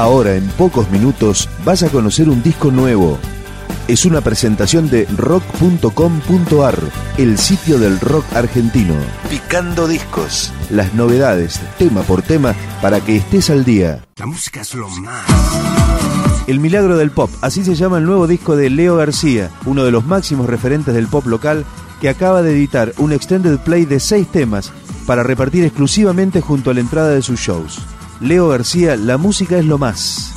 Ahora, en pocos minutos, vas a conocer un disco nuevo. Es una presentación de rock.com.ar, el sitio del rock argentino. Picando discos. Las novedades, tema por tema, para que estés al día. La música es lo más. El Milagro del Pop, así se llama el nuevo disco de Leo García, uno de los máximos referentes del pop local, que acaba de editar un extended play de seis temas para repartir exclusivamente junto a la entrada de sus shows. Leo García, la música es lo más.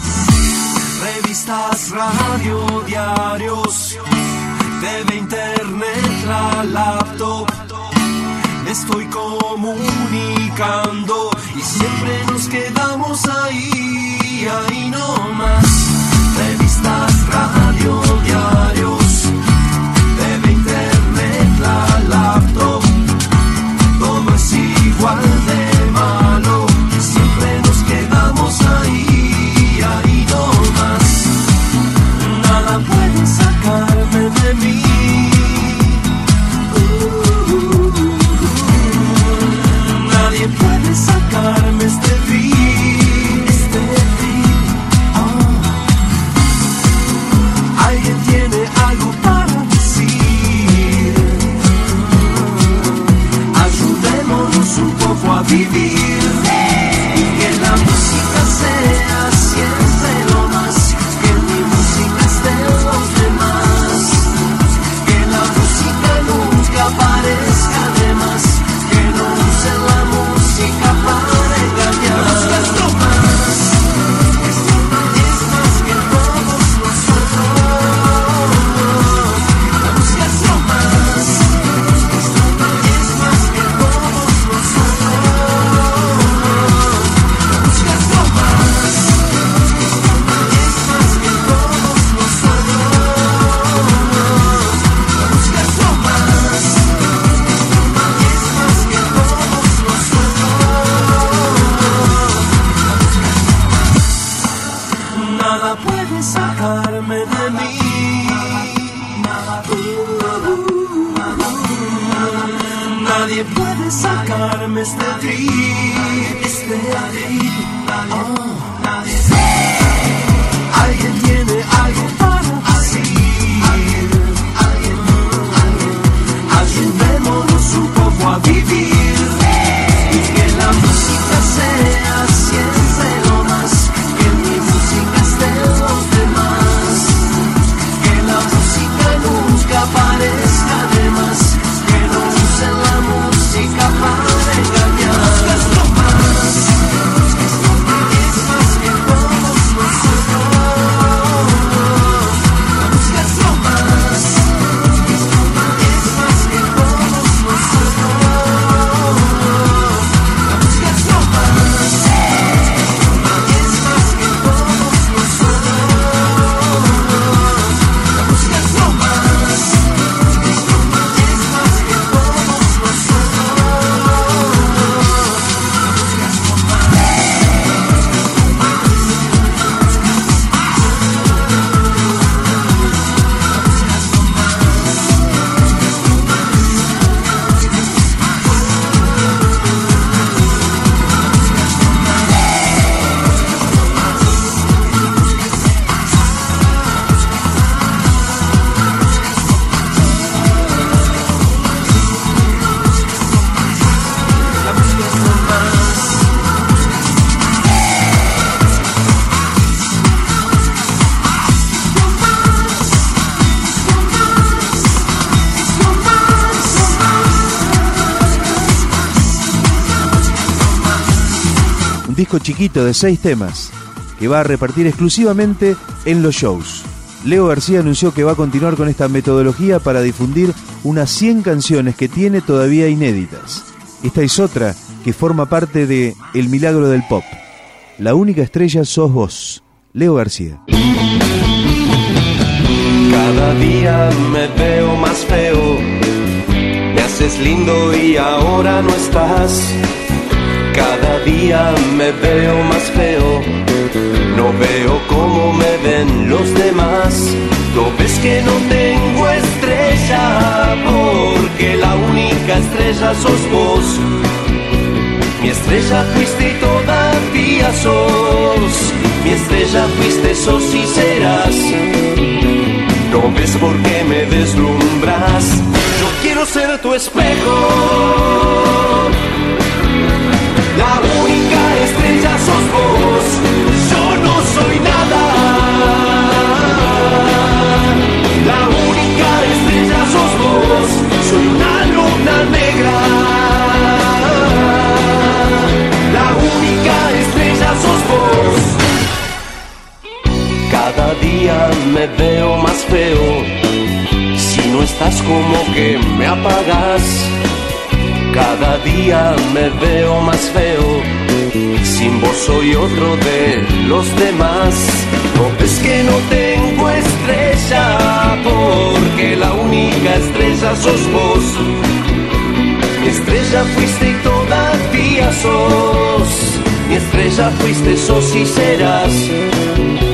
Revistas, radio, diarios, TV, internet, la laptop. Me estoy comunicando y siempre nos quedamos ahí, ahí no más. Parezca de Un disco chiquito de seis temas que va a repartir exclusivamente en los shows. Leo García anunció que va a continuar con esta metodología para difundir unas 100 canciones que tiene todavía inéditas. Esta es otra que forma parte de El Milagro del Pop. La única estrella sos vos, Leo García. Cada día me veo más feo, me haces lindo y ahora no estás. Cada día me veo más feo, no veo cómo me ven los demás. No ves que no tengo estrella, porque la única estrella sos vos. Mi estrella fuiste y todavía sos mi estrella. sos y serás. No ves por qué me deslumbras. Yo quiero ser tu espejo. Me veo más feo. Si no estás como que me apagas. Cada día me veo más feo. Sin vos soy otro de los demás. No ves que no tengo estrella. Porque la única estrella sos vos. Mi estrella fuiste y todavía sos. Mi estrella fuiste, sos y serás.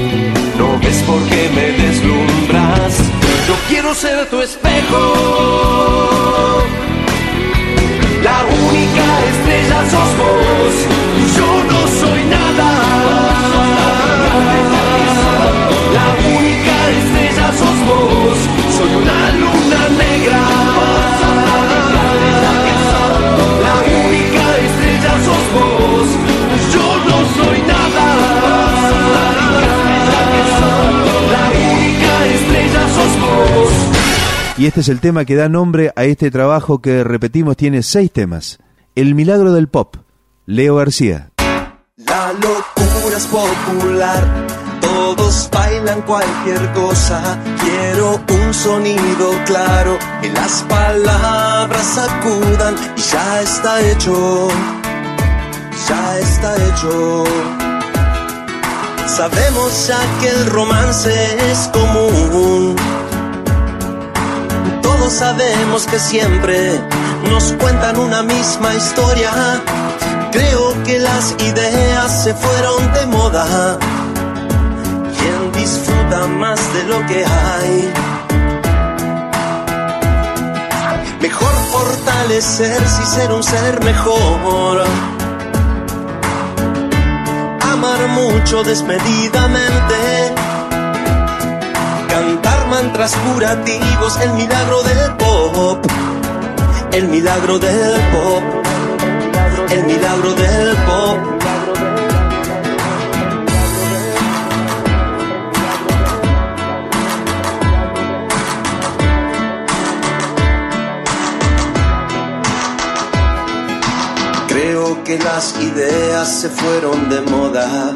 No ves por qué me deslumbras. Yo quiero ser tu espejo. La única estrella sos vos. Y este es el tema que da nombre a este trabajo que, repetimos, tiene seis temas. El milagro del pop, Leo García. La locura es popular, todos bailan cualquier cosa. Quiero un sonido claro, que las palabras sacudan y ya está hecho, ya está hecho. Sabemos ya que el romance es común. Sabemos que siempre nos cuentan una misma historia. Creo que las ideas se fueron de moda. ¿Quién disfruta más de lo que hay? Mejor fortalecerse y ser un ser mejor. Amar mucho desmedidamente. Mantras curativos, el milagro del pop. El milagro del pop. El milagro del pop. Creo que las ideas se fueron de moda.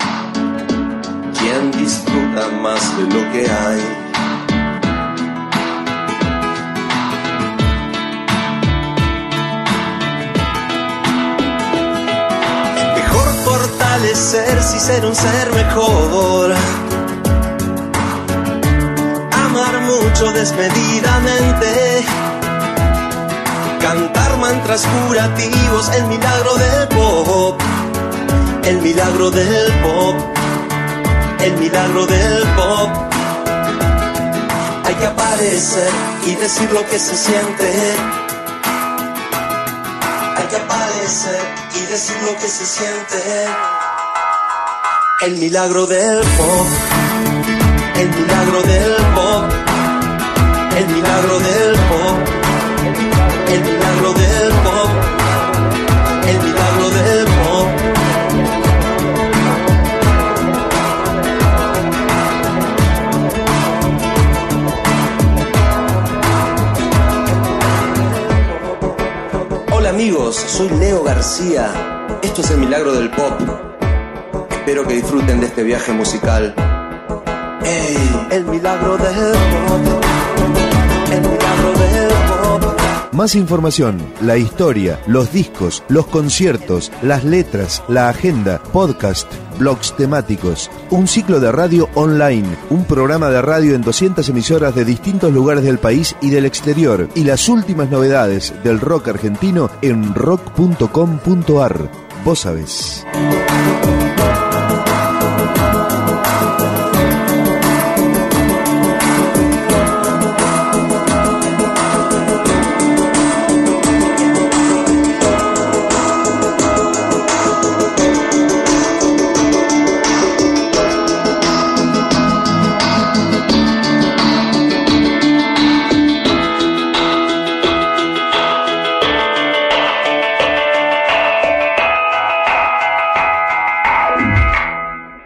¿Quién disfruta más de lo que hay? Fortalecerse y ser un ser mejor. Amar mucho desmedidamente. Cantar mantras curativos, el milagro del pop. El milagro del pop. El milagro del pop. Hay que aparecer y decir lo que se siente. Hay que aparecer y decir lo que se siente. El milagro del pop. El milagro del pop. El milagro del pop. El milagro del pop. El milagro del pop. Hola amigos, soy Leo García. Esto es el milagro del pop. Espero que disfruten de este viaje musical. ¡Ey! El milagro del pop. El milagro del pop. Más información, la historia, los discos, los conciertos, las letras, la agenda, podcast, blogs temáticos, un ciclo de radio online, un programa de radio en 200 emisoras de distintos lugares del país y del exterior, y las últimas novedades del rock argentino en rock.com.ar. Vos sabés.